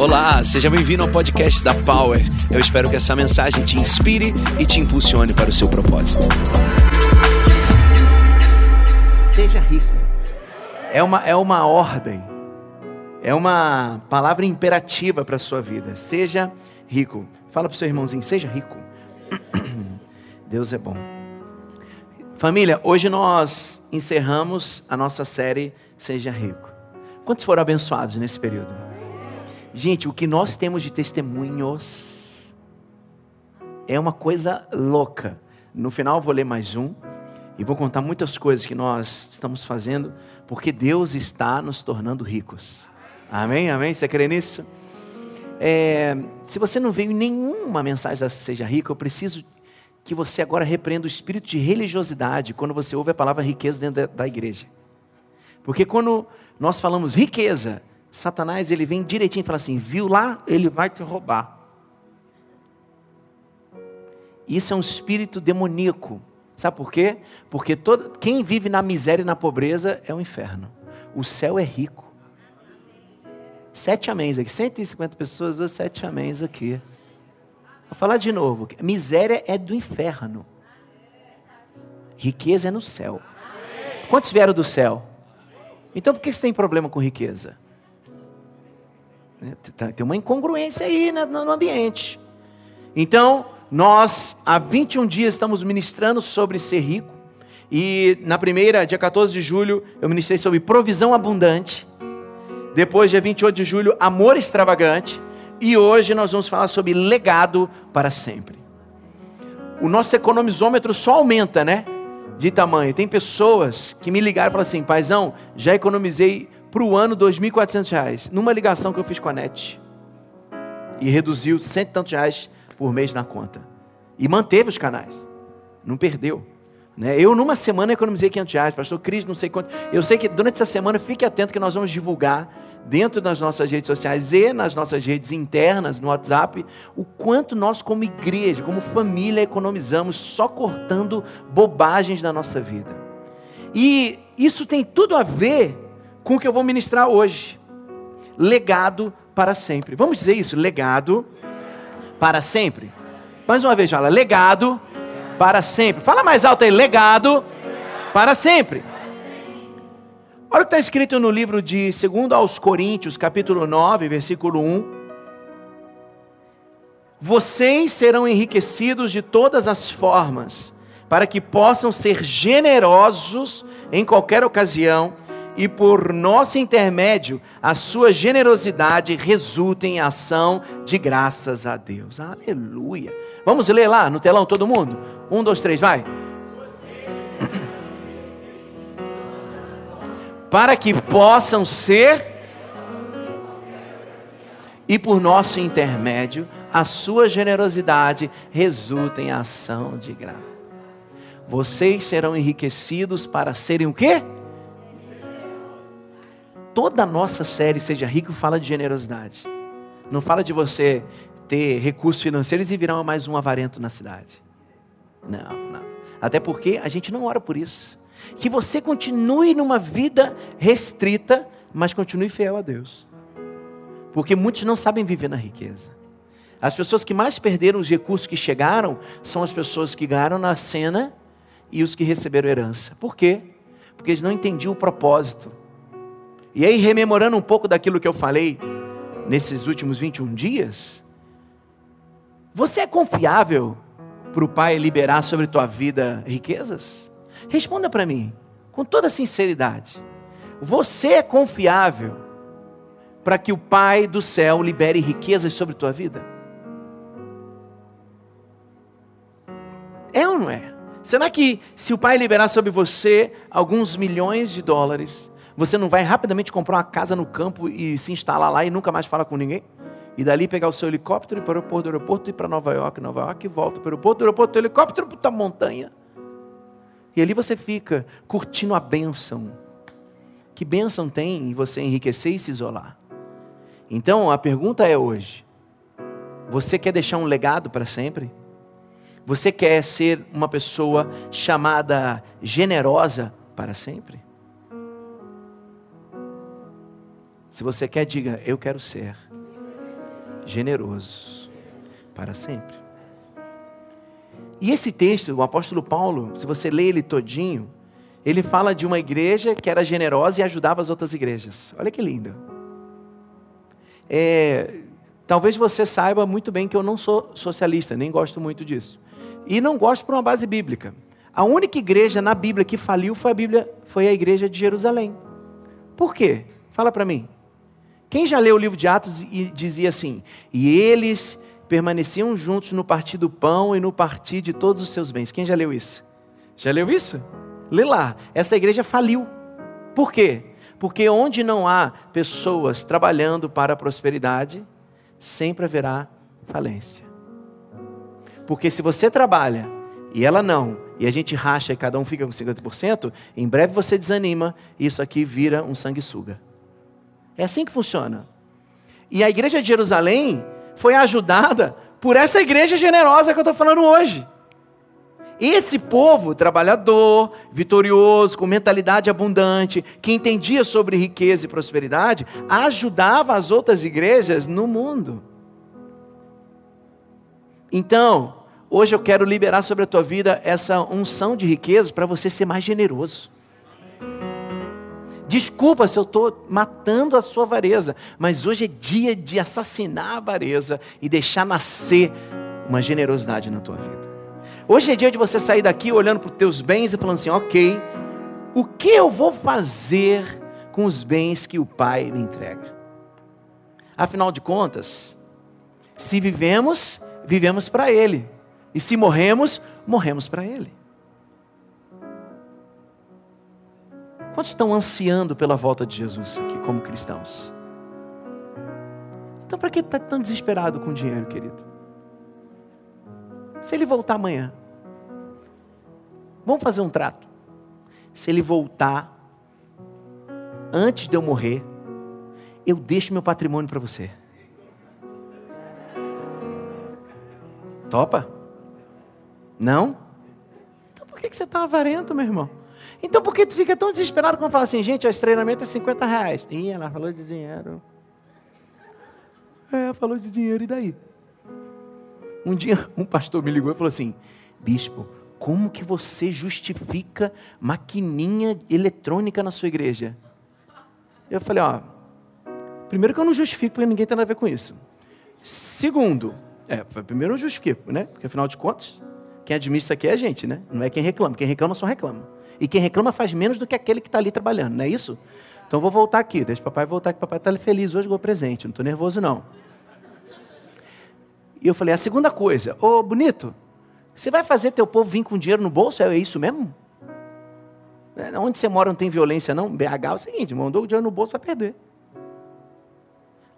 Olá, seja bem-vindo ao podcast da Power. Eu espero que essa mensagem te inspire e te impulsione para o seu propósito. Seja rico. É uma, é uma ordem, é uma palavra imperativa para a sua vida. Seja rico. Fala para o seu irmãozinho, seja rico. Deus é bom. Família, hoje nós encerramos a nossa série Seja Rico. Quantos foram abençoados nesse período? Gente, o que nós temos de testemunhos é uma coisa louca. No final vou ler mais um e vou contar muitas coisas que nós estamos fazendo, porque Deus está nos tornando ricos. Amém? Amém? Você crê nisso? É, se você não veio nenhuma mensagem da Seja Rico, eu preciso que você agora repreenda o espírito de religiosidade quando você ouve a palavra riqueza dentro da igreja. Porque quando nós falamos riqueza, Satanás ele vem direitinho e fala assim: viu lá, ele vai te roubar. Isso é um espírito demoníaco. Sabe por quê? Porque todo, quem vive na miséria e na pobreza é o inferno. O céu é rico. Sete améns aqui, 150 pessoas, hoje sete améns aqui. Vou falar de novo. Miséria é do inferno. Riqueza é no céu. Quantos vieram do céu? Então por que você tem problema com riqueza? Né? Tá, tem uma incongruência aí no ambiente. Então, nós há 21 dias estamos ministrando sobre ser rico. E na primeira, dia 14 de julho, eu ministrei sobre provisão abundante. Depois, dia 28 de julho, amor extravagante. E hoje nós vamos falar sobre legado para sempre. O nosso economizômetro só aumenta, né? De tamanho. Tem pessoas que me ligaram e falaram assim: paizão, já economizei para o ano R$ 2.400, numa ligação que eu fiz com a NET. E reduziu cento e tantos reais por mês na conta. E manteve os canais. Não perdeu. Né? Eu, numa semana, economizei 500 reais. Pastor Cris, não sei quanto. Eu sei que durante essa semana, fique atento que nós vamos divulgar dentro das nossas redes sociais e nas nossas redes internas, no WhatsApp, o quanto nós, como igreja, como família, economizamos só cortando bobagens da nossa vida. E isso tem tudo a ver com o que eu vou ministrar hoje. Legado para sempre. Vamos dizer isso? Legado para sempre. Mais uma vez, fala: legado para sempre. Fala mais alto aí: legado para sempre. Olha o que está escrito no livro de 2 aos Coríntios, capítulo 9, versículo 1. Vocês serão enriquecidos de todas as formas, para que possam ser generosos em qualquer ocasião e por nosso intermédio a sua generosidade resulta em ação de graças a Deus. Aleluia. Vamos ler lá no telão todo mundo? Um, dois, três, vai. Para que possam ser e por nosso intermédio a sua generosidade resulta em ação de graça. Vocês serão enriquecidos para serem o quê? Toda a nossa série Seja Rico fala de generosidade. Não fala de você ter recursos financeiros e virar mais um avarento na cidade. Não, não. Até porque a gente não ora por isso. Que você continue numa vida restrita, mas continue fiel a Deus. Porque muitos não sabem viver na riqueza. As pessoas que mais perderam os recursos que chegaram são as pessoas que ganharam na cena e os que receberam herança. Por quê? Porque eles não entendiam o propósito. E aí, rememorando um pouco daquilo que eu falei nesses últimos 21 dias, você é confiável para o Pai liberar sobre tua vida riquezas? Responda para mim, com toda sinceridade. Você é confiável para que o Pai do céu libere riquezas sobre tua vida? É ou não é? Será que se o Pai liberar sobre você alguns milhões de dólares, você não vai rapidamente comprar uma casa no campo e se instalar lá e nunca mais falar com ninguém? E dali pegar o seu helicóptero e para o aeroporto do aeroporto e para Nova York, Nova York e volta para o aeroporto do aeroporto, do helicóptero para a montanha. E ali você fica curtindo a bênção. Que bênção tem em você enriquecer e se isolar? Então a pergunta é hoje: você quer deixar um legado para sempre? Você quer ser uma pessoa chamada generosa para sempre? Se você quer, diga: Eu quero ser. generoso para sempre. E esse texto, o apóstolo Paulo, se você lê ele todinho, ele fala de uma igreja que era generosa e ajudava as outras igrejas. Olha que lindo. É, talvez você saiba muito bem que eu não sou socialista, nem gosto muito disso. E não gosto por uma base bíblica. A única igreja na Bíblia que faliu foi a Bíblia, foi a igreja de Jerusalém. Por quê? Fala para mim. Quem já leu o livro de Atos e dizia assim: "E eles permaneciam juntos no partir do pão e no partir de todos os seus bens". Quem já leu isso? Já leu isso? Lê lá. Essa igreja faliu. Por quê? Porque onde não há pessoas trabalhando para a prosperidade, sempre haverá falência. Porque se você trabalha e ela não, e a gente racha e cada um fica com 50%, em breve você desanima e isso aqui vira um sanguessuga. É assim que funciona. E a igreja de Jerusalém foi ajudada por essa igreja generosa que eu estou falando hoje. Esse povo trabalhador, vitorioso, com mentalidade abundante, que entendia sobre riqueza e prosperidade, ajudava as outras igrejas no mundo. Então, hoje eu quero liberar sobre a tua vida essa unção de riqueza para você ser mais generoso. Desculpa se eu estou matando a sua avareza, mas hoje é dia de assassinar a avareza e deixar nascer uma generosidade na tua vida. Hoje é dia de você sair daqui olhando para os teus bens e falando assim: ok, o que eu vou fazer com os bens que o Pai me entrega? Afinal de contas, se vivemos, vivemos para Ele, e se morremos, morremos para Ele. Quantos estão ansiando pela volta de Jesus aqui como cristãos? Então, para que está tão desesperado com dinheiro, querido? Se ele voltar amanhã, vamos fazer um trato. Se ele voltar antes de eu morrer, eu deixo meu patrimônio para você. Topa? Não? Então por que você está avarento, meu irmão? Então por que tu fica tão desesperado quando fala assim, gente, esse treinamento é 50 reais? Ih, ela falou de dinheiro. É, falou de dinheiro, e daí? Um dia um pastor me ligou e falou assim, bispo, como que você justifica maquininha eletrônica na sua igreja? Eu falei, ó, primeiro que eu não justifico, porque ninguém tem nada a ver com isso. Segundo, é, primeiro eu justifico, né? Porque afinal de contas, quem administra aqui é a gente, né? Não é quem reclama. Quem reclama só reclama. E quem reclama faz menos do que aquele que está ali trabalhando, não é isso? Então vou voltar aqui, deixa o papai voltar, que papai está feliz hoje o presente, não estou nervoso não. E eu falei, a segunda coisa, ô bonito, você vai fazer teu povo vir com dinheiro no bolso? É isso mesmo? É, onde você mora não tem violência não? BH é o seguinte, mandou o dinheiro no bolso, vai perder.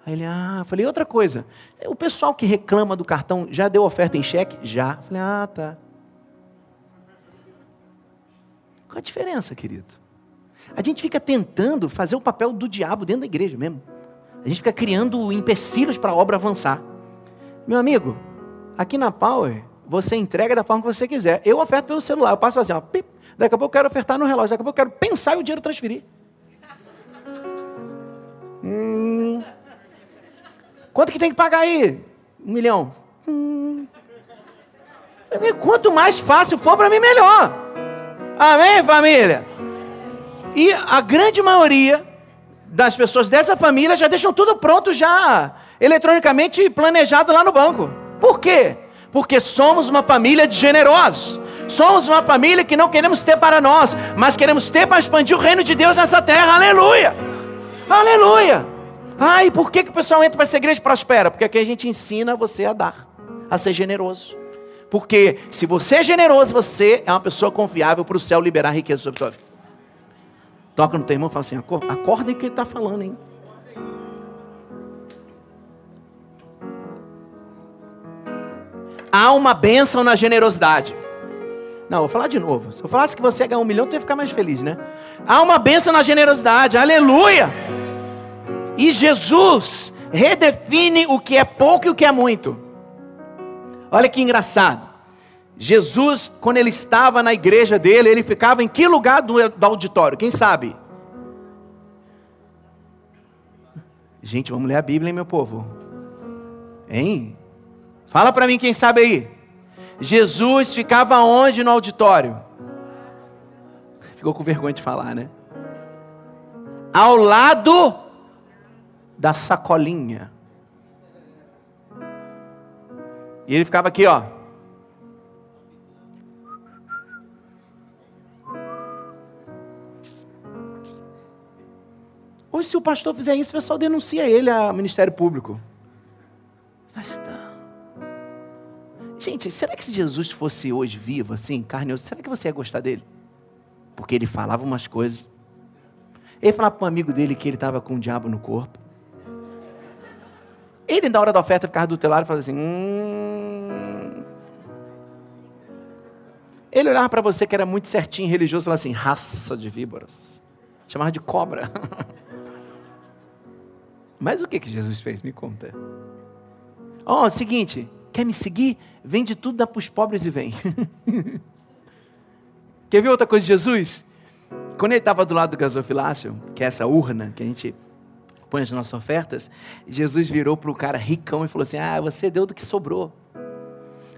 Aí ele, ah, falei, outra coisa, o pessoal que reclama do cartão já deu oferta em cheque? Já. Falei, ah, tá. Qual a diferença, querido? A gente fica tentando fazer o papel do diabo dentro da igreja mesmo. A gente fica criando empecilhos para a obra avançar. Meu amigo, aqui na Power, você entrega da forma que você quiser. Eu oferto pelo celular, eu passo assim, ó, pip, daqui a pouco eu quero ofertar no relógio, daqui a pouco eu quero pensar e o dinheiro transferir. Hum. Quanto que tem que pagar aí? Um milhão. Hum. Quanto mais fácil for para mim, melhor. Amém, família? E a grande maioria das pessoas dessa família já deixam tudo pronto, já eletronicamente planejado lá no banco. Por quê? Porque somos uma família de generosos. Somos uma família que não queremos ter para nós, mas queremos ter para expandir o reino de Deus nessa terra. Aleluia! Aleluia! Ai, por que, que o pessoal entra para essa igreja e prospera? Porque aqui a gente ensina você a dar, a ser generoso. Porque se você é generoso, você é uma pessoa confiável para o céu liberar riqueza sobre a vida. Toca no teu irmão e fala assim: acorda o que ele está falando, hein? Há uma bênção na generosidade. Não, vou falar de novo. Se eu falasse que você ia ganhar um milhão, tu ia ficar mais feliz, né? Há uma bênção na generosidade. Aleluia! E Jesus redefine o que é pouco e o que é muito. Olha que engraçado. Jesus, quando ele estava na igreja dele, ele ficava em que lugar do, do auditório? Quem sabe? Gente, vamos ler a Bíblia, hein, meu povo? Hein? Fala para mim quem sabe aí. Jesus ficava onde no auditório? Ficou com vergonha de falar, né? Ao lado da sacolinha. E ele ficava aqui, ó. Hoje, se o pastor fizer isso, o pessoal denuncia ele ao Ministério Público. Pastor. Gente, será que se Jesus fosse hoje vivo, assim, carne, será que você ia gostar dele? Porque ele falava umas coisas. Ele falava para um amigo dele que ele estava com o diabo no corpo. Ele, na hora da oferta, ficava do teu lado e falava assim: hum. Ele olhava para você que era muito certinho, religioso, e falava assim: raça de víboras. Chamava de cobra. Mas o que, que Jesus fez? Me conta. Ó, oh, seguinte, quer me seguir? Vende tudo, dá para os pobres e vem. quer ver outra coisa de Jesus? Quando ele estava do lado do gasofilácio, que é essa urna que a gente põe as nossas ofertas, Jesus virou para o cara ricão e falou assim: Ah, você deu do que sobrou.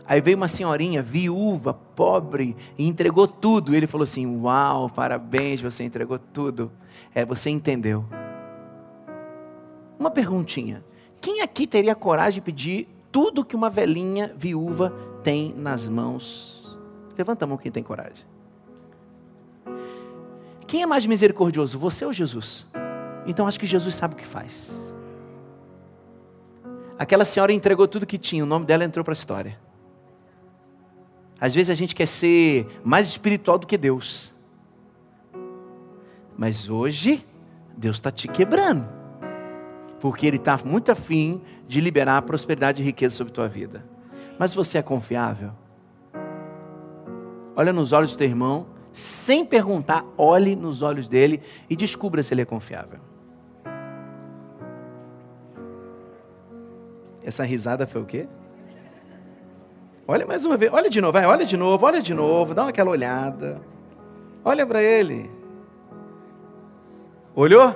Aí veio uma senhorinha viúva, pobre, e entregou tudo. Ele falou assim: Uau, parabéns, você entregou tudo. É, você entendeu. Uma perguntinha: quem aqui teria coragem de pedir tudo que uma velhinha viúva tem nas mãos? Levanta a mão quem tem coragem. Quem é mais misericordioso, você ou Jesus? Então acho que Jesus sabe o que faz. Aquela senhora entregou tudo que tinha, o nome dela entrou para a história. Às vezes a gente quer ser mais espiritual do que Deus. Mas hoje, Deus está te quebrando porque Ele está muito afim de liberar prosperidade e riqueza sobre a tua vida. Mas você é confiável? Olha nos olhos do teu irmão, sem perguntar, olhe nos olhos dele e descubra se ele é confiável. Essa risada foi o quê? Olha mais uma vez, olha de novo, vai, olha de novo, olha de novo, dá aquela olhada. Olha para ele. Olhou?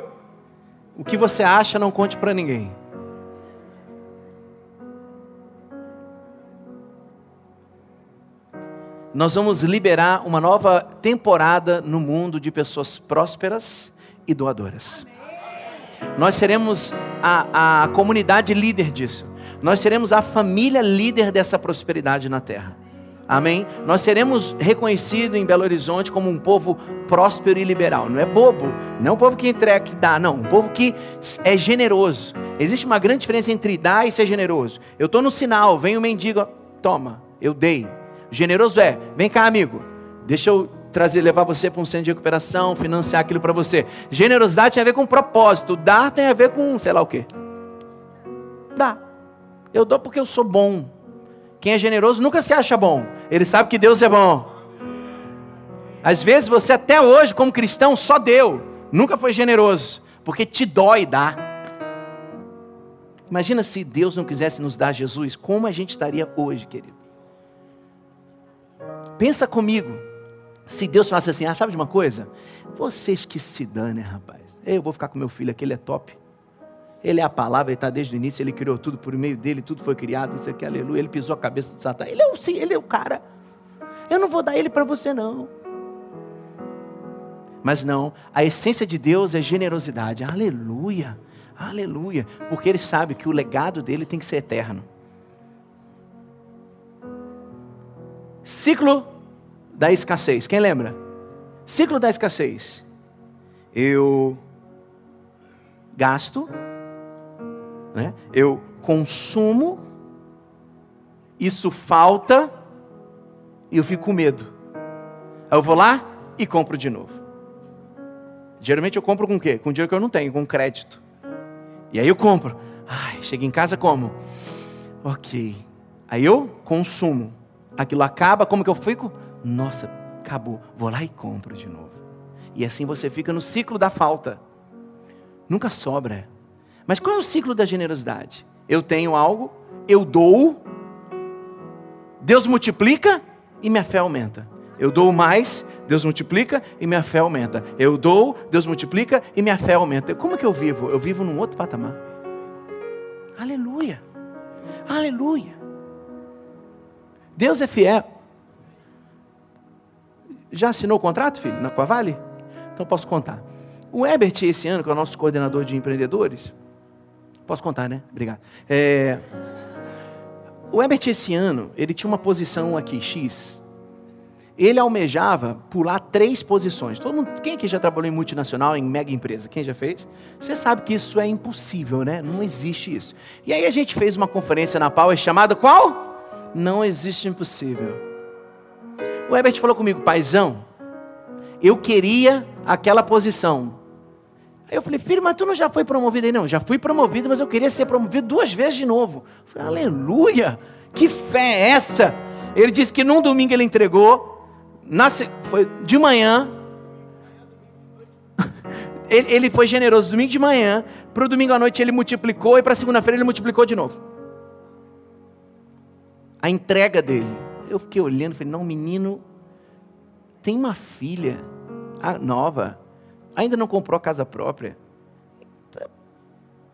O que você acha, não conte para ninguém. Nós vamos liberar uma nova temporada no mundo de pessoas prósperas e doadoras. Nós seremos a, a comunidade líder disso. Nós seremos a família líder dessa prosperidade na terra. Amém? Nós seremos reconhecidos em Belo Horizonte como um povo próspero e liberal. Não é bobo, não é um povo que entrega, que dá, não. Um povo que é generoso. Existe uma grande diferença entre dar e ser generoso. Eu estou no sinal, vem o mendigo, toma, eu dei. Generoso é, vem cá, amigo, deixa eu trazer, levar você para um centro de recuperação, financiar aquilo para você. Generosidade tem a ver com propósito, dar tem a ver com sei lá o quê. Dá. Eu dou porque eu sou bom. Quem é generoso nunca se acha bom. Ele sabe que Deus é bom. Às vezes você até hoje, como cristão, só deu. Nunca foi generoso. Porque te dói dar. Imagina se Deus não quisesse nos dar Jesus, como a gente estaria hoje, querido? Pensa comigo. Se Deus falasse assim, ah, sabe de uma coisa? Vocês que se danem, rapaz. Eu vou ficar com meu filho aqui, ele é top. Ele é a palavra, ele está desde o início, ele criou tudo por meio dele, tudo foi criado, não sei o que, aleluia. Ele pisou a cabeça do Satanás. Ele é o, sim, ele é o cara. Eu não vou dar ele para você, não. Mas não, a essência de Deus é generosidade. Aleluia, aleluia. Porque ele sabe que o legado dele tem que ser eterno. Ciclo da escassez. Quem lembra? Ciclo da escassez. Eu gasto né? Eu consumo, isso falta, e eu fico com medo. Aí eu vou lá e compro de novo. Geralmente eu compro com o quê? Com dinheiro que eu não tenho, com crédito. E aí eu compro. Ai, chego em casa como? Ok. Aí eu consumo. Aquilo acaba, como que eu fico? Nossa, acabou. Vou lá e compro de novo. E assim você fica no ciclo da falta. Nunca sobra. Mas qual é o ciclo da generosidade? Eu tenho algo, eu dou, Deus multiplica e minha fé aumenta. Eu dou mais, Deus multiplica e minha fé aumenta. Eu dou, Deus multiplica e minha fé aumenta. Como que eu vivo? Eu vivo num outro patamar. Aleluia. Aleluia. Deus é fiel. Já assinou o contrato, filho, na Coavale? Então posso contar. O Ebert, esse ano, que é o nosso coordenador de empreendedores, posso contar, né? Obrigado. É... O Ebert, esse ano, ele tinha uma posição aqui, X. Ele almejava pular três posições. Todo mundo, quem aqui já trabalhou em multinacional, em mega empresa? Quem já fez? Você sabe que isso é impossível, né? Não existe isso. E aí a gente fez uma conferência na Power chamada qual? Não existe impossível. O Ebert falou comigo, paizão, eu queria aquela posição. Aí eu falei, filho, mas tu não já foi promovido aí? Não, já fui promovido, mas eu queria ser promovido duas vezes de novo. Eu falei, aleluia, que fé é essa? Ele disse que num domingo ele entregou, na, foi de manhã, ele, ele, foi generoso domingo de manhã, para o domingo à noite ele multiplicou e para segunda-feira ele multiplicou de novo. A entrega dele. Eu fiquei olhando, falei, não, menino, tem uma filha nova ainda não comprou casa própria.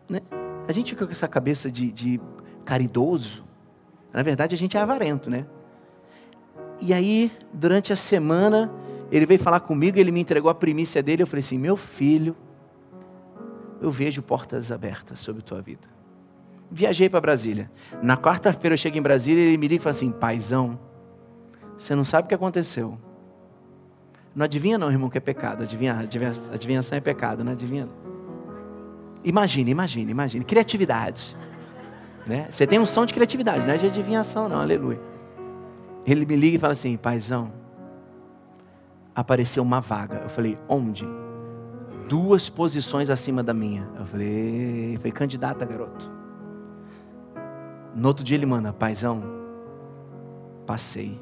Né? A gente fica com essa cabeça de, de caridoso. Na verdade, a gente é avarento, né? E aí, durante a semana, ele veio falar comigo, ele me entregou a primícia dele. Eu falei assim: Meu filho, eu vejo portas abertas sobre tua vida. Viajei para Brasília. Na quarta-feira eu chego em Brasília e ele me liga e fala assim: Paizão, você não sabe o que aconteceu. Não adivinha não, irmão, que é pecado. Adivinha, adivinha, adivinhação é pecado, não adivinha? Imagine, imagine, imagine. Criatividade. Né? Você tem um som de criatividade, não é de adivinhação, não, aleluia. Ele me liga e fala assim, paizão, apareceu uma vaga. Eu falei, onde? Duas posições acima da minha. Eu falei, foi candidata, garoto. No outro dia ele manda, paizão, passei.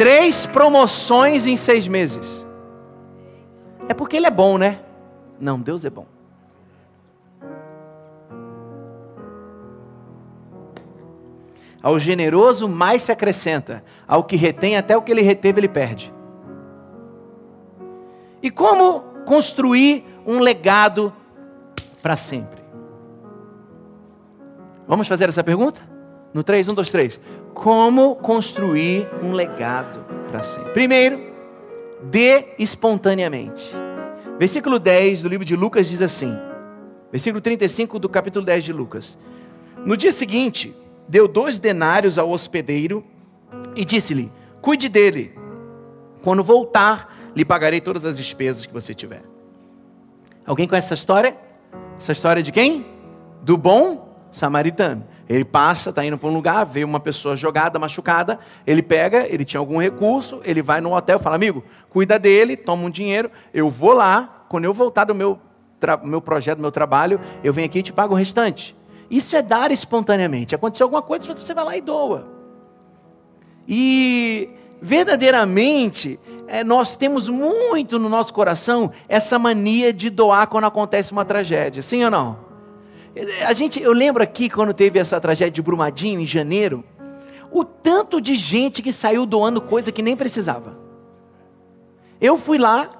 Três promoções em seis meses. É porque Ele é bom, né? Não, Deus é bom. Ao generoso mais se acrescenta, ao que retém, até o que ele reteve, ele perde. E como construir um legado para sempre? Vamos fazer essa pergunta? No 3, 1, 2, 3. Como construir um legado para sempre? Primeiro, dê espontaneamente. Versículo 10 do livro de Lucas diz assim: versículo 35 do capítulo 10 de Lucas. No dia seguinte, deu dois denários ao hospedeiro e disse-lhe: Cuide dele. Quando voltar, lhe pagarei todas as despesas que você tiver. Alguém conhece essa história? Essa história de quem? Do bom samaritano. Ele passa, está indo para um lugar, vê uma pessoa jogada, machucada, ele pega, ele tinha algum recurso, ele vai no hotel, fala, amigo, cuida dele, toma um dinheiro, eu vou lá, quando eu voltar do meu, meu projeto, do meu trabalho, eu venho aqui e te pago o restante. Isso é dar espontaneamente. Aconteceu alguma coisa, você vai lá e doa. E verdadeiramente, é, nós temos muito no nosso coração essa mania de doar quando acontece uma tragédia. Sim ou não? A gente, eu lembro aqui quando teve essa tragédia de Brumadinho em janeiro, o tanto de gente que saiu doando coisa que nem precisava. Eu fui lá,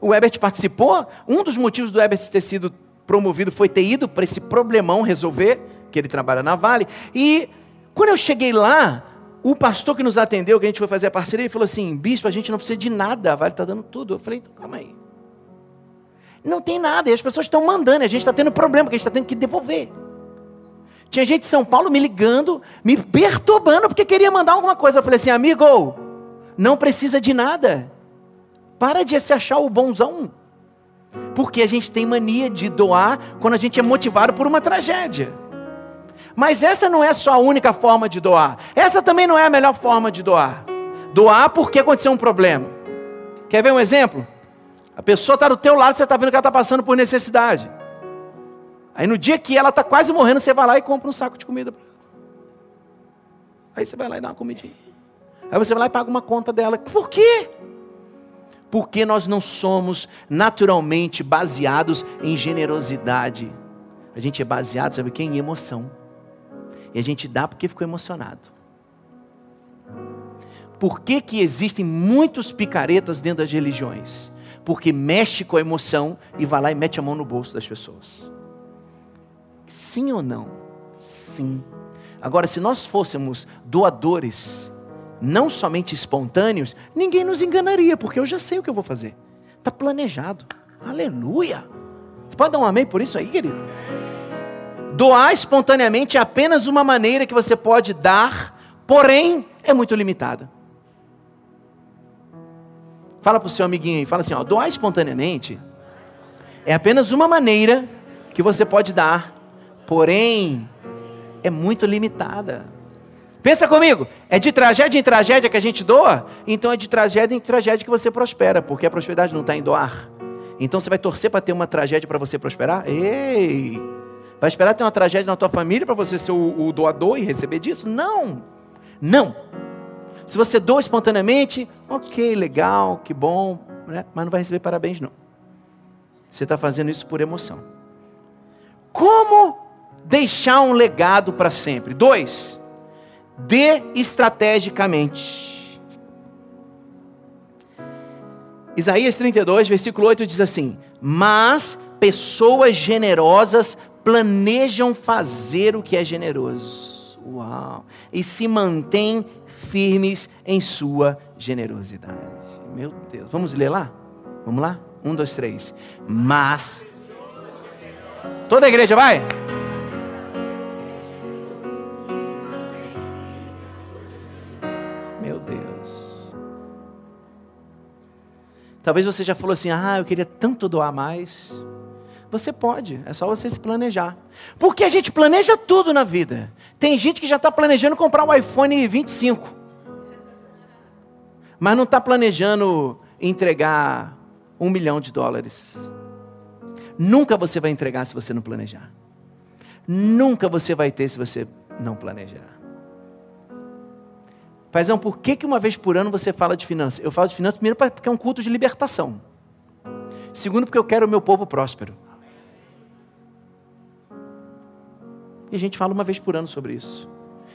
o Ebert participou. Um dos motivos do Ebert ter sido promovido foi ter ido para esse problemão resolver, que ele trabalha na Vale. E quando eu cheguei lá, o pastor que nos atendeu, que a gente foi fazer a parceria, ele falou assim: Bispo, a gente não precisa de nada, a Vale está dando tudo. Eu falei: então, calma aí. Não tem nada, e as pessoas estão mandando, a gente está tendo problema, porque a gente está tendo que devolver. Tinha gente de São Paulo me ligando, me perturbando, porque queria mandar alguma coisa. Eu falei assim, amigo, não precisa de nada. Para de se achar o bonzão. Porque a gente tem mania de doar quando a gente é motivado por uma tragédia. Mas essa não é só a única forma de doar. Essa também não é a melhor forma de doar. Doar porque aconteceu um problema. Quer ver um exemplo? A pessoa está do teu lado, você está vendo que ela está passando por necessidade. Aí no dia que ela está quase morrendo, você vai lá e compra um saco de comida. Aí você vai lá e dá uma comidinha. Aí você vai lá e paga uma conta dela. Por quê? Porque nós não somos naturalmente baseados em generosidade. A gente é baseado, sabe quem? Em emoção. E a gente dá porque ficou emocionado. por que, que existem muitos picaretas dentro das religiões? Porque mexe com a emoção e vai lá e mete a mão no bolso das pessoas. Sim ou não? Sim. Agora, se nós fôssemos doadores, não somente espontâneos, ninguém nos enganaria, porque eu já sei o que eu vou fazer. Está planejado. Aleluia. Você pode dar um amém por isso aí, querido? Doar espontaneamente é apenas uma maneira que você pode dar, porém é muito limitada. Fala para o seu amiguinho aí, fala assim: ó, doar espontaneamente é apenas uma maneira que você pode dar, porém é muito limitada. Pensa comigo, é de tragédia em tragédia que a gente doa? Então é de tragédia em tragédia que você prospera, porque a prosperidade não está em doar. Então você vai torcer para ter uma tragédia para você prosperar? Ei! Vai esperar ter uma tragédia na tua família para você ser o, o doador e receber disso? Não! Não! Se você doa espontaneamente, ok, legal, que bom, né? mas não vai receber parabéns, não. Você está fazendo isso por emoção. Como deixar um legado para sempre? Dois, dê estrategicamente. Isaías 32, versículo 8 diz assim: Mas pessoas generosas planejam fazer o que é generoso. Uau! E se mantêm firmes em sua generosidade. Meu Deus. Vamos ler lá? Vamos lá? Um, dois, três. Mas. Toda a igreja vai? Meu Deus. Talvez você já falou assim: ah, eu queria tanto doar mais. Você pode, é só você se planejar. Porque a gente planeja tudo na vida. Tem gente que já está planejando comprar o um iPhone 25, mas não está planejando entregar um milhão de dólares. Nunca você vai entregar se você não planejar. Nunca você vai ter se você não planejar. Paizão, por que, que uma vez por ano você fala de finanças? Eu falo de finanças primeiro porque é um culto de libertação. Segundo, porque eu quero o meu povo próspero. E a gente fala uma vez por ano sobre isso.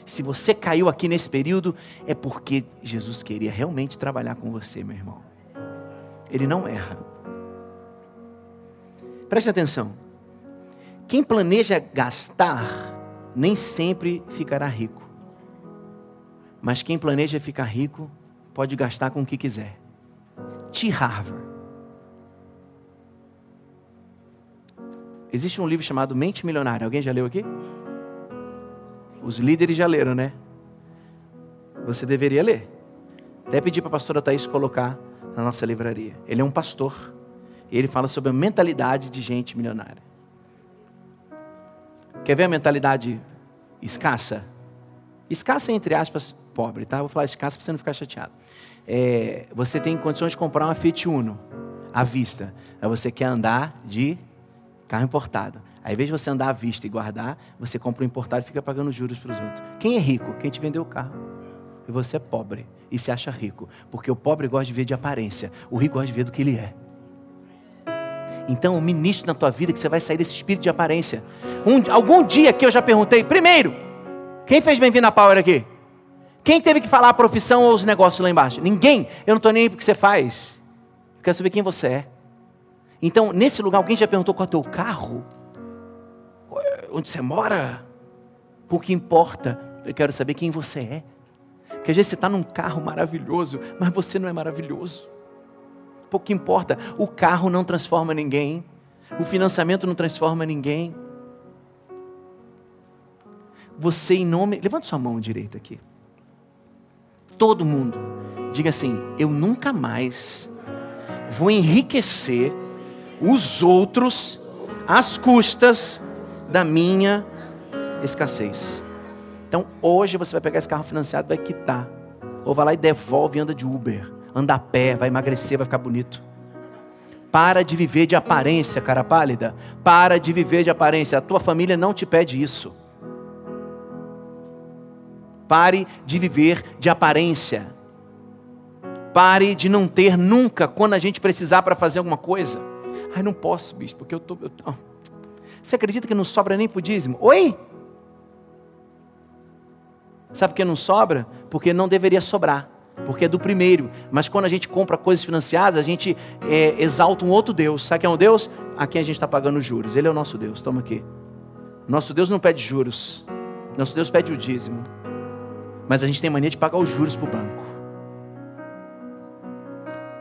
Se você caiu aqui nesse período, é porque Jesus queria realmente trabalhar com você, meu irmão. Ele não erra. Preste atenção. Quem planeja gastar, nem sempre ficará rico. Mas quem planeja ficar rico, pode gastar com o que quiser. T. Harvard. Existe um livro chamado Mente Milionária. Alguém já leu aqui? Os líderes já leram, né? Você deveria ler. Até pedir para a pastora Thaís colocar na nossa livraria. Ele é um pastor. E ele fala sobre a mentalidade de gente milionária. Quer ver a mentalidade escassa? Escassa entre aspas, pobre, tá? Vou falar escassa para você não ficar chateado. É, você tem condições de comprar uma Fiat Uno à vista. Aí você quer andar de carro importado. Aí, ao invés de você andar à vista e guardar, você compra um importado e fica pagando juros para os outros. Quem é rico? Quem te vendeu o carro. E você é pobre e se acha rico. Porque o pobre gosta de ver de aparência, o rico gosta de ver do que ele é. Então, o ministro na tua vida que você vai sair desse espírito de aparência. Um, algum dia que eu já perguntei, primeiro, quem fez bem-vindo à Power aqui? Quem teve que falar a profissão ou os negócios lá embaixo? Ninguém. Eu não estou nem aí porque você faz. Eu quero saber quem você é. Então, nesse lugar, alguém já perguntou qual é o teu carro? Onde você mora. O que importa, eu quero saber quem você é. Porque às vezes você está num carro maravilhoso, mas você não é maravilhoso. Pouco importa, o carro não transforma ninguém, o financiamento não transforma ninguém. Você, em nome. Levanta sua mão direita aqui. Todo mundo, diga assim: eu nunca mais vou enriquecer os outros às custas da minha escassez. Então hoje você vai pegar esse carro financiado, vai quitar. Ou vai lá e devolve e anda de Uber. Anda a pé, vai emagrecer, vai ficar bonito. Para de viver de aparência, cara pálida. Para de viver de aparência. A tua família não te pede isso. Pare de viver de aparência. Pare de não ter nunca quando a gente precisar para fazer alguma coisa. Ai, não posso, bicho, porque eu tô. Eu tô... Você acredita que não sobra nem para o dízimo? Oi? Sabe por que não sobra? Porque não deveria sobrar. porque é do primeiro. Mas quando a gente compra coisas financiadas, a gente é, exalta um outro Deus. Sabe quem é um Deus? A quem a gente está pagando juros. Ele é o nosso Deus. Toma aqui. Nosso Deus não pede juros. Nosso Deus pede o dízimo. Mas a gente tem mania de pagar os juros para o banco.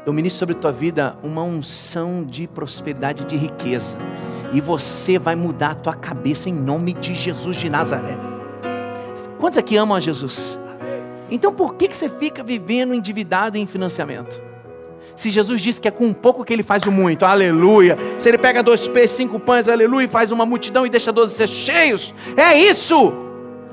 Eu ministro sobre a tua vida uma unção de prosperidade, de riqueza. E você vai mudar a tua cabeça em nome de Jesus de Nazaré. Quantos aqui amam a Jesus? Então por que, que você fica vivendo endividado em financiamento? Se Jesus disse que é com um pouco que ele faz o muito, aleluia. Se ele pega dois peixes, cinco pães, aleluia, e faz uma multidão e deixa doze ser cheios, é isso.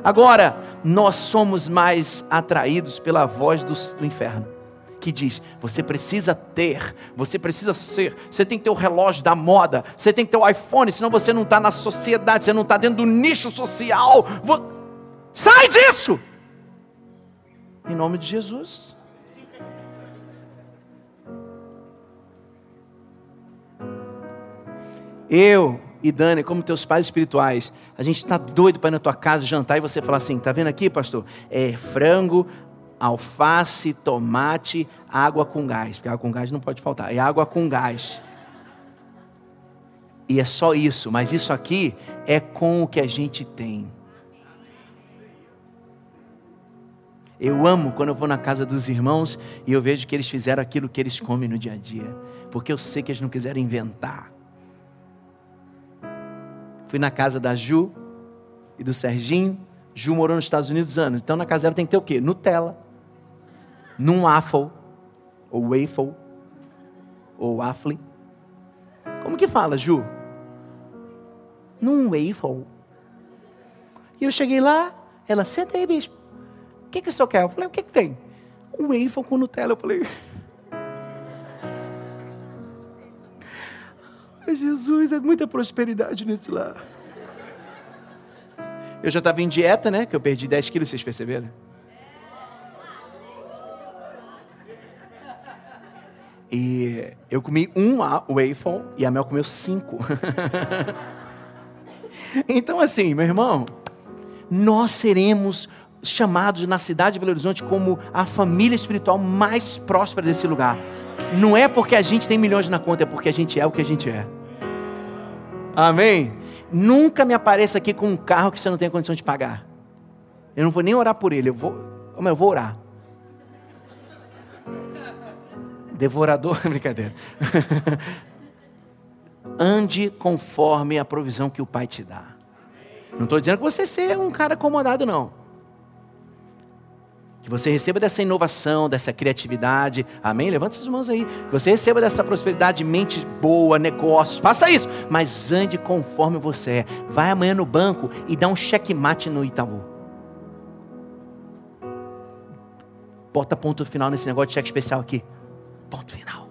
Agora, nós somos mais atraídos pela voz do, do inferno que diz: você precisa ter, você precisa ser, você tem que ter o relógio da moda, você tem que ter o iPhone, senão você não está na sociedade, você não está dentro do nicho social. Sai disso! Em nome de Jesus. Eu e Dani, como teus pais espirituais, a gente está doido para ir na tua casa jantar e você falar assim: tá vendo aqui, pastor? É frango, alface, tomate, água com gás. Porque água com gás não pode faltar. É água com gás. E é só isso, mas isso aqui é com o que a gente tem. Eu amo quando eu vou na casa dos irmãos e eu vejo que eles fizeram aquilo que eles comem no dia a dia, porque eu sei que eles não quiseram inventar. Fui na casa da Ju e do Serginho. Ju morou nos Estados Unidos anos, então na casa dela tem que ter o quê? Nutella num waffle, ou waffle, ou waffle. Como que fala, Ju? Num waffle. E eu cheguei lá, ela, senta aí, bispo. O que, que o senhor quer? Eu falei, o que, que tem? Um waffle com Nutella. Eu falei, Jesus, é muita prosperidade nesse lar. Eu já estava em dieta, né? Que eu perdi 10 quilos, vocês perceberam? E eu comi um waffle e a Mel comeu cinco. então, assim, meu irmão, nós seremos chamados na cidade de Belo Horizonte como a família espiritual mais próspera desse lugar. Não é porque a gente tem milhões na conta, é porque a gente é o que a gente é. Amém? Nunca me apareça aqui com um carro que você não tem condição de pagar. Eu não vou nem orar por ele, eu vou, eu vou orar. Devorador, brincadeira. Ande conforme a provisão que o Pai te dá. Não estou dizendo que você seja um cara acomodado, não. Que você receba dessa inovação, dessa criatividade. Amém? Levanta suas mãos aí. Que você receba dessa prosperidade, mente boa, negócios. Faça isso. Mas ande conforme você é. Vai amanhã no banco e dá um checkmate no Itaú. Bota ponto final nesse negócio de cheque especial aqui. Ponto final.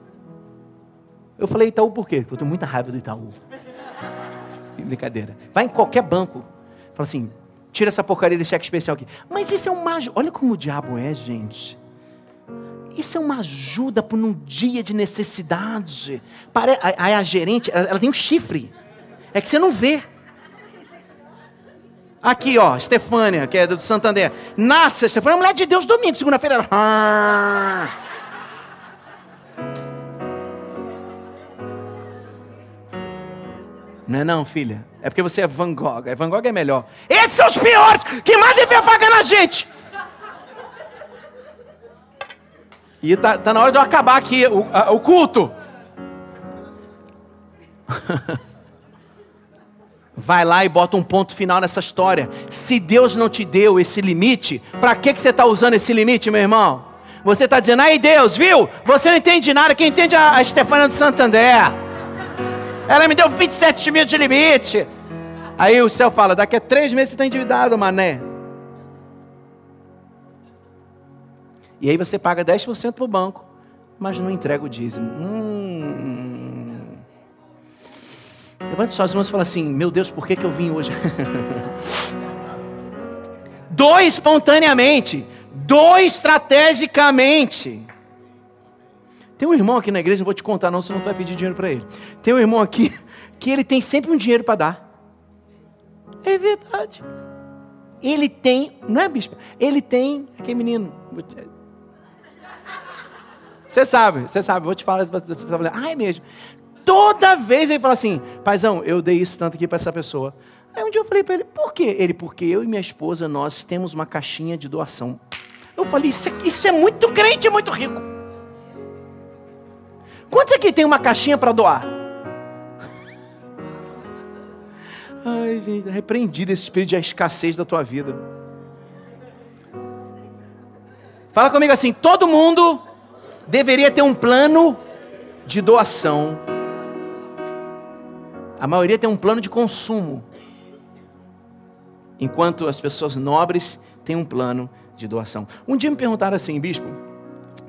Eu falei Itaú por quê? Porque eu tenho muita raiva do Itaú. Brincadeira. Vai em qualquer banco. Fala assim, tira essa porcaria de cheque especial aqui. Mas isso é uma ajuda. Olha como o diabo é, gente. Isso é uma ajuda para um dia de necessidade. Aí a gerente, ela tem um chifre. É que você não vê. Aqui, ó, Estefânia, que é do Santander. Nasce, é mulher de Deus domingo, segunda-feira. Ela... Não é não, filha. É porque você é Van Gogh. É, Van Gogh é melhor. Esses são os piores! Que mais envia faca na gente! E tá, tá na hora de eu acabar aqui o, a, o culto. Vai lá e bota um ponto final nessa história. Se Deus não te deu esse limite, para que, que você está usando esse limite, meu irmão? Você está dizendo, aí Deus, viu? Você não entende nada, quem entende é a Estefânia de Santander. Ela me deu 27 mil de limite. Aí o céu fala: daqui a três meses você está endividado, mané. E aí você paga 10% para o banco, mas não entrega o dízimo. Hum. Levante suas mãos e fala assim: Meu Deus, por que, que eu vim hoje? Doe espontaneamente, doe estrategicamente. Tem um irmão aqui na igreja, não vou te contar não, senão tu vai pedir dinheiro para ele. Tem um irmão aqui que ele tem sempre um dinheiro para dar. É verdade. Ele tem, não é bispo? Ele tem, aquele menino. Você sabe, você sabe, vou te falar, você vai falar, ah, é mesmo. Toda vez ele fala assim, paizão, eu dei isso tanto aqui para essa pessoa. Aí um dia eu falei para ele, por quê? Ele, porque eu e minha esposa, nós temos uma caixinha de doação. Eu falei, isso, é, isso é muito crente, muito rico. Quantos aqui tem uma caixinha para doar? Ai, gente, repreendido esse espírito de escassez da tua vida. Fala comigo assim: todo mundo deveria ter um plano de doação. A maioria tem um plano de consumo. Enquanto as pessoas nobres têm um plano de doação. Um dia me perguntaram assim, bispo,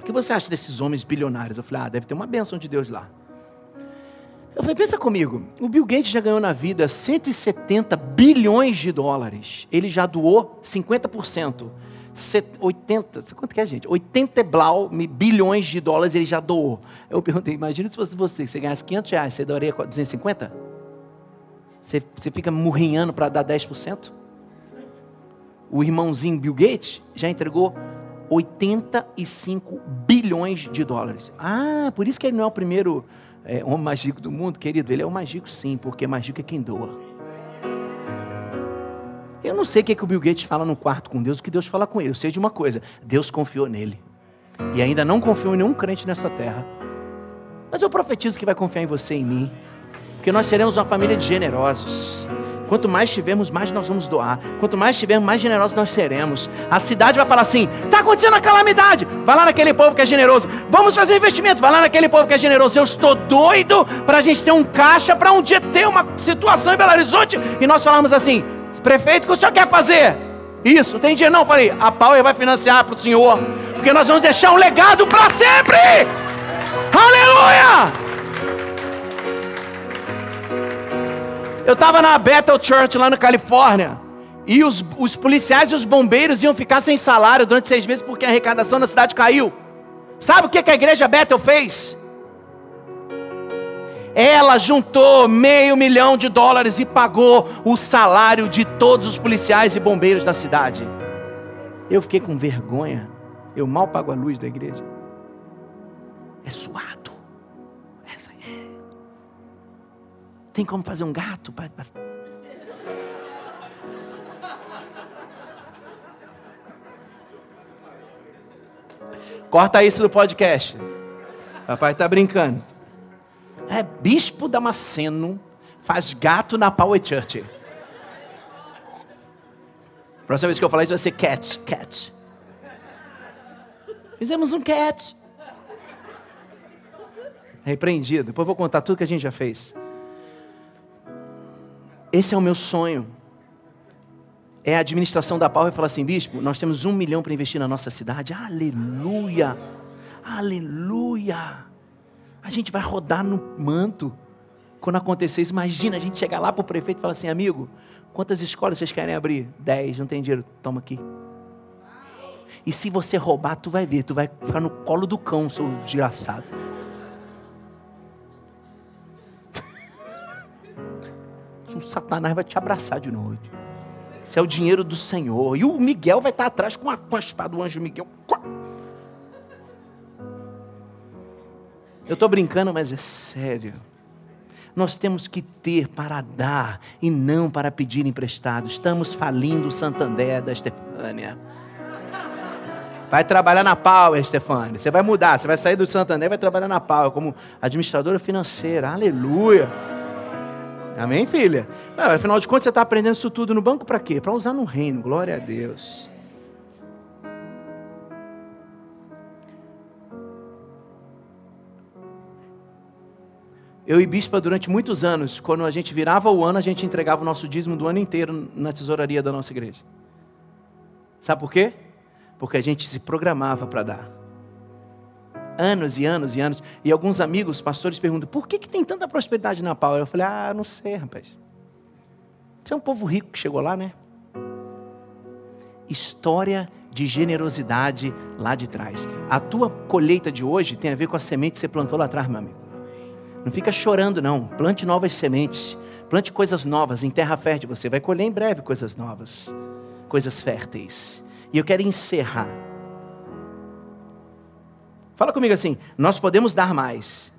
que você acha desses homens bilionários? Eu falei, ah, deve ter uma bênção de Deus lá. Eu falei, pensa comigo, o Bill Gates já ganhou na vida 170 bilhões de dólares. Ele já doou 50%. 80, quanto que é, gente? 80 blau, bilhões de dólares ele já doou. Eu perguntei, imagina se fosse você, você ganhasse 500 reais, você doaria 250? Você, você fica murrinhando para dar 10%? O irmãozinho Bill Gates já entregou 85 bilhões de dólares. Ah, por isso que ele não é o primeiro é, homem mais rico do mundo, querido. Ele é o mais rico, sim, porque mais rico é quem doa. Eu não sei o que, é que o Bill Gates fala no quarto com Deus, o que Deus fala com ele. Eu sei de uma coisa: Deus confiou nele. E ainda não confiou em nenhum crente nessa terra. Mas eu profetizo que vai confiar em você e em mim. Porque nós seremos uma família de generosos. Quanto mais tivermos, mais nós vamos doar. Quanto mais tivermos, mais generosos nós seremos. A cidade vai falar assim: está acontecendo a calamidade. Vai lá naquele povo que é generoso. Vamos fazer investimento. Vai lá naquele povo que é generoso. Eu estou doido para a gente ter um caixa para um dia ter uma situação em Belo Horizonte. E nós falamos assim: prefeito, o que o senhor quer fazer? Isso, não tem dinheiro não. Falei: a Power vai financiar para o senhor. Porque nós vamos deixar um legado para sempre. Aleluia! Eu estava na Bethel Church lá na Califórnia. E os, os policiais e os bombeiros iam ficar sem salário durante seis meses porque a arrecadação da cidade caiu. Sabe o que, que a igreja Bethel fez? Ela juntou meio milhão de dólares e pagou o salário de todos os policiais e bombeiros da cidade. Eu fiquei com vergonha. Eu mal pago a luz da igreja. É suado. Tem como fazer um gato? Corta isso do podcast. Papai está brincando. É, Bispo Damasceno faz gato na Power Church. Próxima vez que eu falar isso vai ser cat. Cat. Fizemos um cat. Repreendido. Depois eu vou contar tudo que a gente já fez. Esse é o meu sonho. É a administração da e falar assim, bispo, nós temos um milhão para investir na nossa cidade. Aleluia! Aleluia! A gente vai rodar no manto. Quando acontecer isso, imagina a gente chegar lá para o prefeito e falar assim, amigo, quantas escolas vocês querem abrir? Dez, não tem dinheiro, toma aqui. E se você roubar, tu vai ver, tu vai ficar no colo do cão, seu desgraçado. O Satanás vai te abraçar de noite. Isso é o dinheiro do Senhor. E o Miguel vai estar atrás com a, com a espada, o anjo Miguel. Eu estou brincando, mas é sério. Nós temos que ter para dar e não para pedir emprestado. Estamos falindo o Santander da Estefânia. Vai trabalhar na Power, Estefânia. Você vai mudar, você vai sair do Santander e vai trabalhar na Power como administradora financeira. Aleluia. Amém, filha? afinal de contas, você está aprendendo isso tudo no banco para quê? Para usar no reino. Glória a Deus. Eu e Bispa, durante muitos anos, quando a gente virava o ano, a gente entregava o nosso dízimo do ano inteiro na tesouraria da nossa igreja. Sabe por quê? Porque a gente se programava para dar anos e anos e anos. E alguns amigos, pastores, perguntam: por que, que tem tanta prosperidade na Power? Eu falei: ah, não sei, rapaz. Você é um povo rico que chegou lá, né? História de generosidade lá de trás. A tua colheita de hoje tem a ver com a semente que você plantou lá atrás, meu amigo. Não fica chorando, não. Plante novas sementes. Plante coisas novas em terra fértil. Você vai colher em breve coisas novas, coisas férteis. E eu quero encerrar Fala comigo assim: nós podemos dar mais.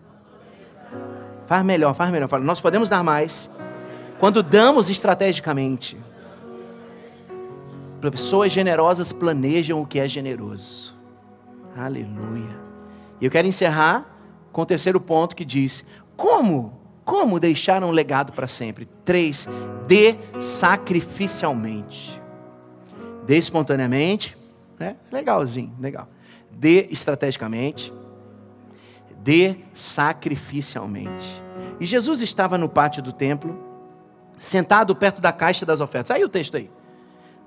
Faz melhor, faz melhor. Fala, nós podemos dar mais quando damos estrategicamente. Pessoas generosas planejam o que é generoso. Aleluia. E eu quero encerrar com o terceiro ponto que diz: como? Como deixar um legado para sempre? Três, dê sacrificialmente. Dê espontaneamente, né? Legalzinho, legal. Dê estrategicamente. Dê sacrificialmente. E Jesus estava no pátio do templo, sentado perto da caixa das ofertas. Aí o texto aí.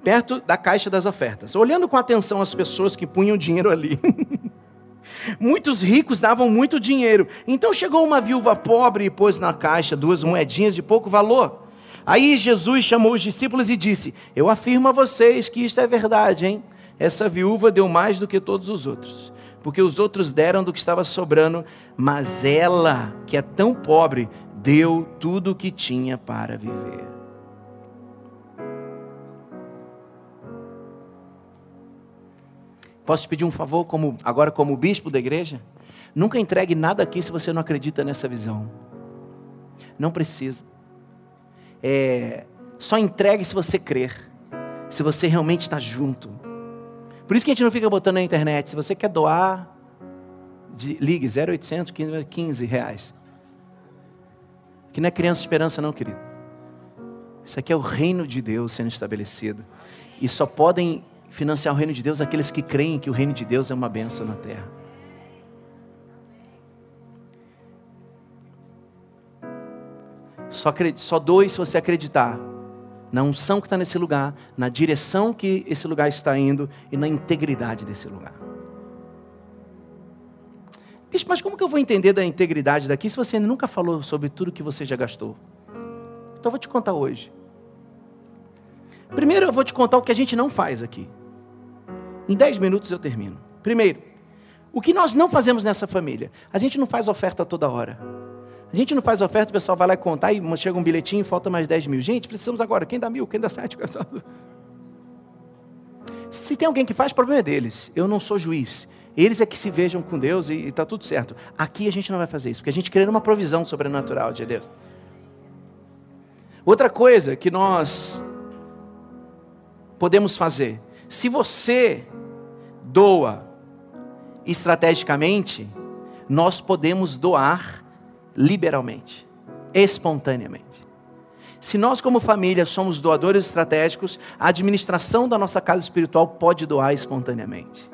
Perto da caixa das ofertas, olhando com atenção as pessoas que punham dinheiro ali. Muitos ricos davam muito dinheiro. Então chegou uma viúva pobre e pôs na caixa duas moedinhas de pouco valor. Aí Jesus chamou os discípulos e disse: Eu afirmo a vocês que isto é verdade, hein? Essa viúva deu mais do que todos os outros, porque os outros deram do que estava sobrando, mas ela, que é tão pobre, deu tudo o que tinha para viver. Posso te pedir um favor, como, agora como bispo da igreja? Nunca entregue nada aqui se você não acredita nessa visão. Não precisa. É, só entregue se você crer. Se você realmente está junto. Por isso que a gente não fica botando na internet. Se você quer doar, de, ligue 0800 15 reais. Que não é criança esperança, não, querido. Isso aqui é o reino de Deus sendo estabelecido. E só podem financiar o reino de Deus aqueles que creem que o reino de Deus é uma benção na terra. Só, só se você acreditar na unção que está nesse lugar, na direção que esse lugar está indo e na integridade desse lugar. Bicho, mas como que eu vou entender da integridade daqui se você nunca falou sobre tudo que você já gastou? Então eu vou te contar hoje. Primeiro eu vou te contar o que a gente não faz aqui. Em 10 minutos eu termino. Primeiro, o que nós não fazemos nessa família? A gente não faz oferta toda hora. A gente não faz oferta, o pessoal vai lá contar e chega um bilhetinho falta mais 10 mil. Gente, precisamos agora. Quem dá mil? Quem dá sete? Se tem alguém que faz, o problema é deles. Eu não sou juiz. Eles é que se vejam com Deus e está tudo certo. Aqui a gente não vai fazer isso, porque a gente crê numa provisão sobrenatural de Deus. Outra coisa que nós podemos fazer se você doa estrategicamente, nós podemos doar liberalmente, espontaneamente. Se nós, como família, somos doadores estratégicos, a administração da nossa casa espiritual pode doar espontaneamente.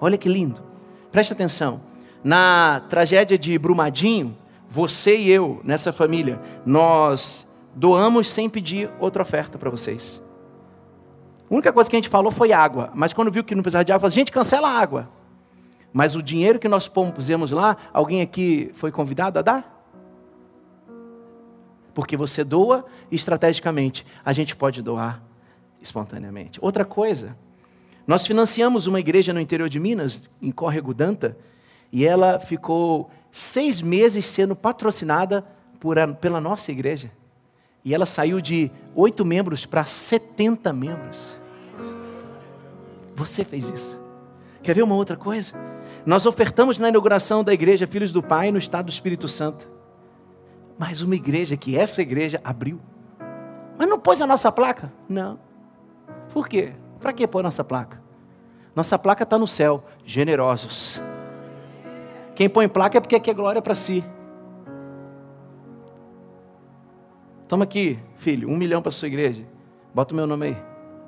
Olha que lindo. Preste atenção. Na tragédia de Brumadinho, você e eu, nessa família, nós doamos sem pedir outra oferta para vocês. A única coisa que a gente falou foi água. Mas quando viu que não precisava de água, falou, gente, cancela a água. Mas o dinheiro que nós pusemos lá, alguém aqui foi convidado a dar? Porque você doa estrategicamente, a gente pode doar espontaneamente. Outra coisa, nós financiamos uma igreja no interior de Minas, em Córrego Danta, e ela ficou seis meses sendo patrocinada por, pela nossa igreja. E ela saiu de oito membros para 70 membros. Você fez isso. Quer ver uma outra coisa? Nós ofertamos na inauguração da igreja Filhos do Pai no estado do Espírito Santo. Mas uma igreja que essa igreja abriu. Mas não pôs a nossa placa? Não. Por quê? Para que pôr nossa placa? Nossa placa está no céu. Generosos. Quem põe placa é porque quer glória para si. Toma aqui, filho, um milhão para sua igreja. Bota o meu nome aí.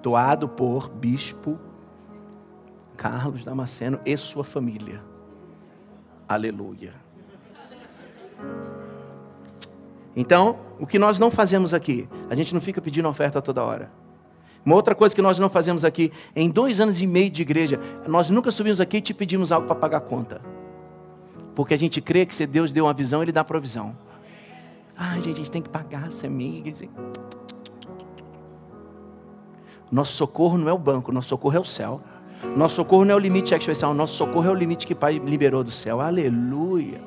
Doado por Bispo Carlos Damasceno e sua família. Aleluia. Então, o que nós não fazemos aqui? A gente não fica pedindo oferta toda hora. Uma outra coisa que nós não fazemos aqui, em dois anos e meio de igreja, nós nunca subimos aqui e te pedimos algo para pagar a conta. Porque a gente crê que se Deus deu uma visão, Ele dá provisão. Ah, gente, a gente tem que pagar essa amiga. Nosso socorro não é o banco, nosso socorro é o céu. Nosso socorro não é o limite especial, nosso socorro é o limite que o Pai liberou do céu. Aleluia.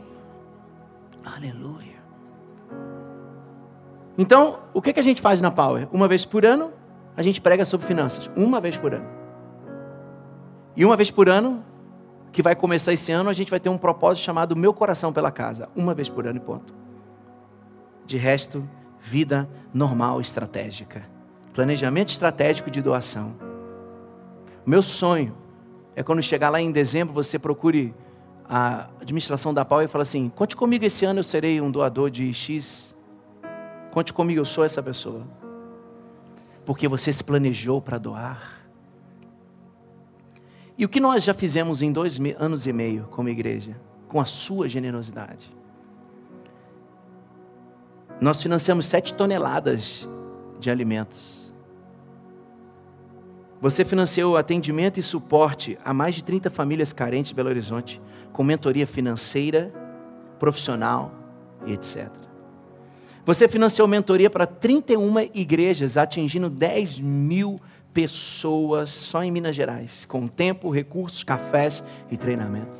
Aleluia. Então, o que, que a gente faz na Power? Uma vez por ano, a gente prega sobre finanças. Uma vez por ano. E uma vez por ano, que vai começar esse ano, a gente vai ter um propósito chamado Meu Coração pela Casa, uma vez por ano e ponto. De resto, vida normal estratégica. Planejamento estratégico de doação. Meu sonho é quando chegar lá em dezembro, você procure a administração da Pau e fala assim: conte comigo esse ano, eu serei um doador de X. Conte comigo, eu sou essa pessoa. Porque você se planejou para doar. E o que nós já fizemos em dois anos e meio como igreja, com a sua generosidade? Nós financiamos sete toneladas de alimentos. Você financiou atendimento e suporte a mais de 30 famílias carentes de Belo Horizonte, com mentoria financeira, profissional e etc. Você financiou mentoria para 31 igrejas, atingindo 10 mil pessoas só em Minas Gerais, com tempo, recursos, cafés e treinamentos.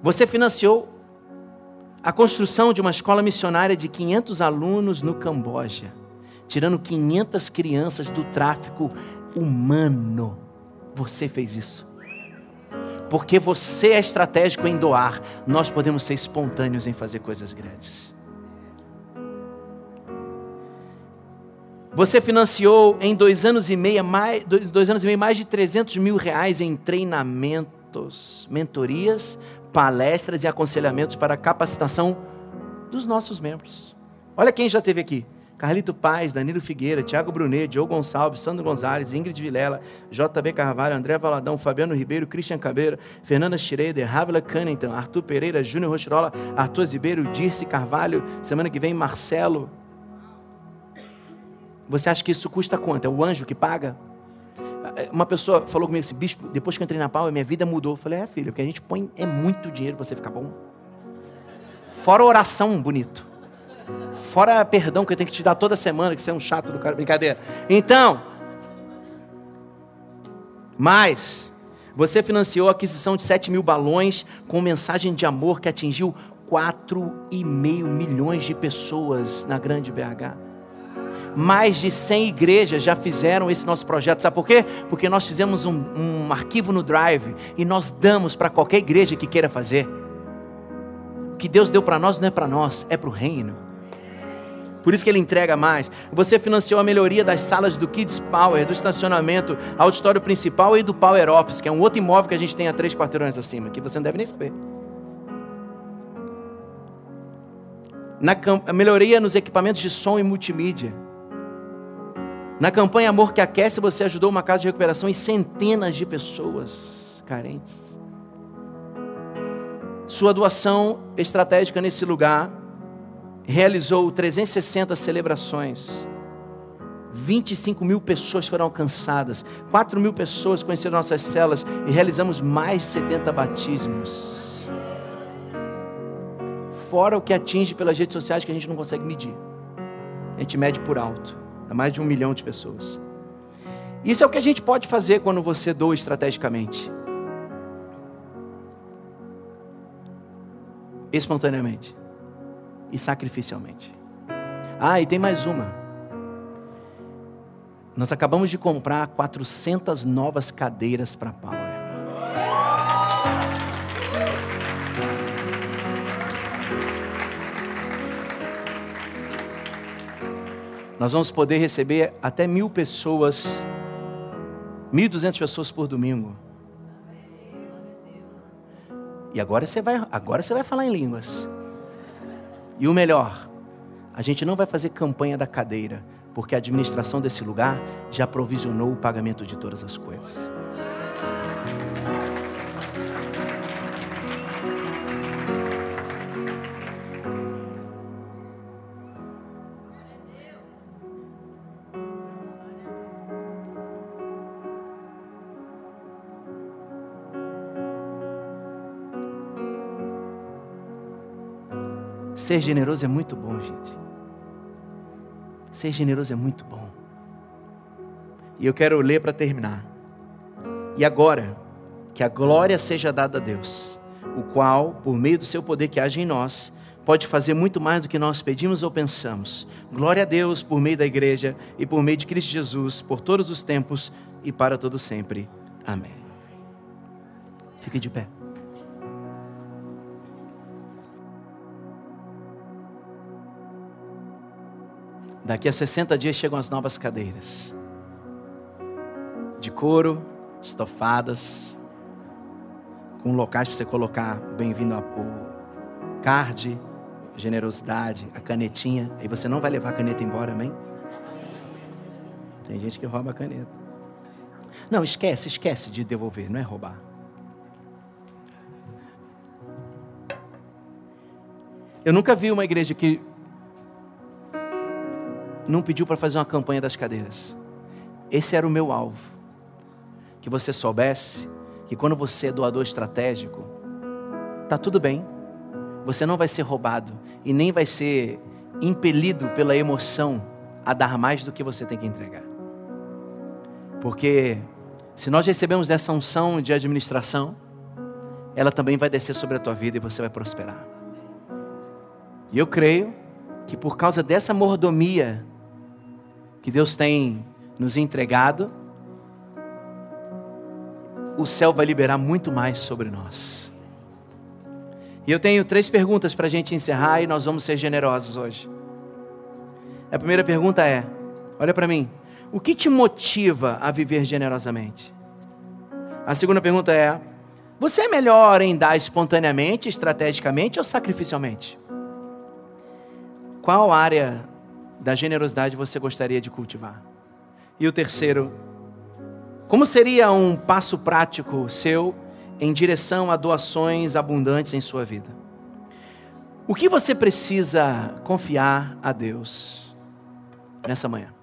Você financiou a construção de uma escola missionária de 500 alunos no Camboja, tirando 500 crianças do tráfico humano. Você fez isso. Porque você é estratégico em doar, nós podemos ser espontâneos em fazer coisas grandes. Você financiou em dois anos e meio mais, dois, dois anos e meio mais de 300 mil reais em treinamentos, mentorias, palestras e aconselhamentos para a capacitação dos nossos membros. Olha quem já esteve aqui. Carlito Paz, Danilo Figueira, Tiago Brunet, Diogo Gonçalves, Sandro Gonzalez, Ingrid Vilela, JB Carvalho, André Valadão, Fabiano Ribeiro, Christian Cabreira, Fernanda Schroeder, Ravila Cunnington, Arthur Pereira, Júnior Rochirola, Arthur Zibeiro, Dirce Carvalho, semana que vem Marcelo, você acha que isso custa quanto? É o anjo que paga? Uma pessoa falou comigo assim, bispo, depois que eu entrei na pau, minha vida mudou. Eu falei, é filho, o que a gente põe é muito dinheiro para você ficar bom. Fora oração bonito. Fora perdão que eu tenho que te dar toda semana, que você é um chato do cara, brincadeira. Então, mas, você financiou a aquisição de 7 mil balões com mensagem de amor que atingiu 4,5 milhões de pessoas na grande BH mais de 100 igrejas já fizeram esse nosso projeto. Sabe por quê? Porque nós fizemos um, um arquivo no Drive e nós damos para qualquer igreja que queira fazer. O que Deus deu para nós não é para nós, é para o reino. Por isso que ele entrega mais. Você financiou a melhoria das salas do Kids Power, do estacionamento, auditório principal e do Power Office, que é um outro imóvel que a gente tem a três quarteirões acima, que você não deve nem saber. Na melhoria nos equipamentos de som e multimídia. Na campanha Amor que Aquece, você ajudou uma casa de recuperação e centenas de pessoas carentes. Sua doação estratégica nesse lugar realizou 360 celebrações. 25 mil pessoas foram alcançadas, 4 mil pessoas conheceram nossas celas e realizamos mais de 70 batismos. Fora o que atinge pelas redes sociais que a gente não consegue medir, a gente mede por alto a mais de um milhão de pessoas. Isso é o que a gente pode fazer quando você doa estrategicamente. Espontaneamente e sacrificialmente. Ah, e tem mais uma. Nós acabamos de comprar 400 novas cadeiras para Power. nós vamos poder receber até mil pessoas, mil duzentas pessoas por domingo. E agora você vai, agora você vai falar em línguas. E o melhor, a gente não vai fazer campanha da cadeira, porque a administração desse lugar já provisionou o pagamento de todas as coisas. Ser generoso é muito bom, gente. Ser generoso é muito bom. E eu quero ler para terminar. E agora, que a glória seja dada a Deus, o qual, por meio do seu poder que age em nós, pode fazer muito mais do que nós pedimos ou pensamos. Glória a Deus por meio da igreja e por meio de Cristo Jesus, por todos os tempos e para todo sempre. Amém. Fique de pé. Daqui a 60 dias chegam as novas cadeiras. De couro, estofadas, com locais para você colocar bem-vindo ao card, generosidade, a canetinha. Aí você não vai levar a caneta embora, amém? Tem gente que rouba a caneta. Não, esquece, esquece de devolver, não é roubar. Eu nunca vi uma igreja que não pediu para fazer uma campanha das cadeiras. Esse era o meu alvo. Que você soubesse que quando você é doador estratégico, tá tudo bem. Você não vai ser roubado e nem vai ser impelido pela emoção a dar mais do que você tem que entregar. Porque se nós recebemos essa unção de administração, ela também vai descer sobre a tua vida e você vai prosperar. E eu creio que por causa dessa mordomia que Deus tem nos entregado, o céu vai liberar muito mais sobre nós. E eu tenho três perguntas para a gente encerrar e nós vamos ser generosos hoje. A primeira pergunta é: olha para mim, o que te motiva a viver generosamente? A segunda pergunta é: você é melhor em dar espontaneamente, estrategicamente ou sacrificialmente? Qual área da generosidade você gostaria de cultivar? E o terceiro, como seria um passo prático seu em direção a doações abundantes em sua vida? O que você precisa confiar a Deus nessa manhã?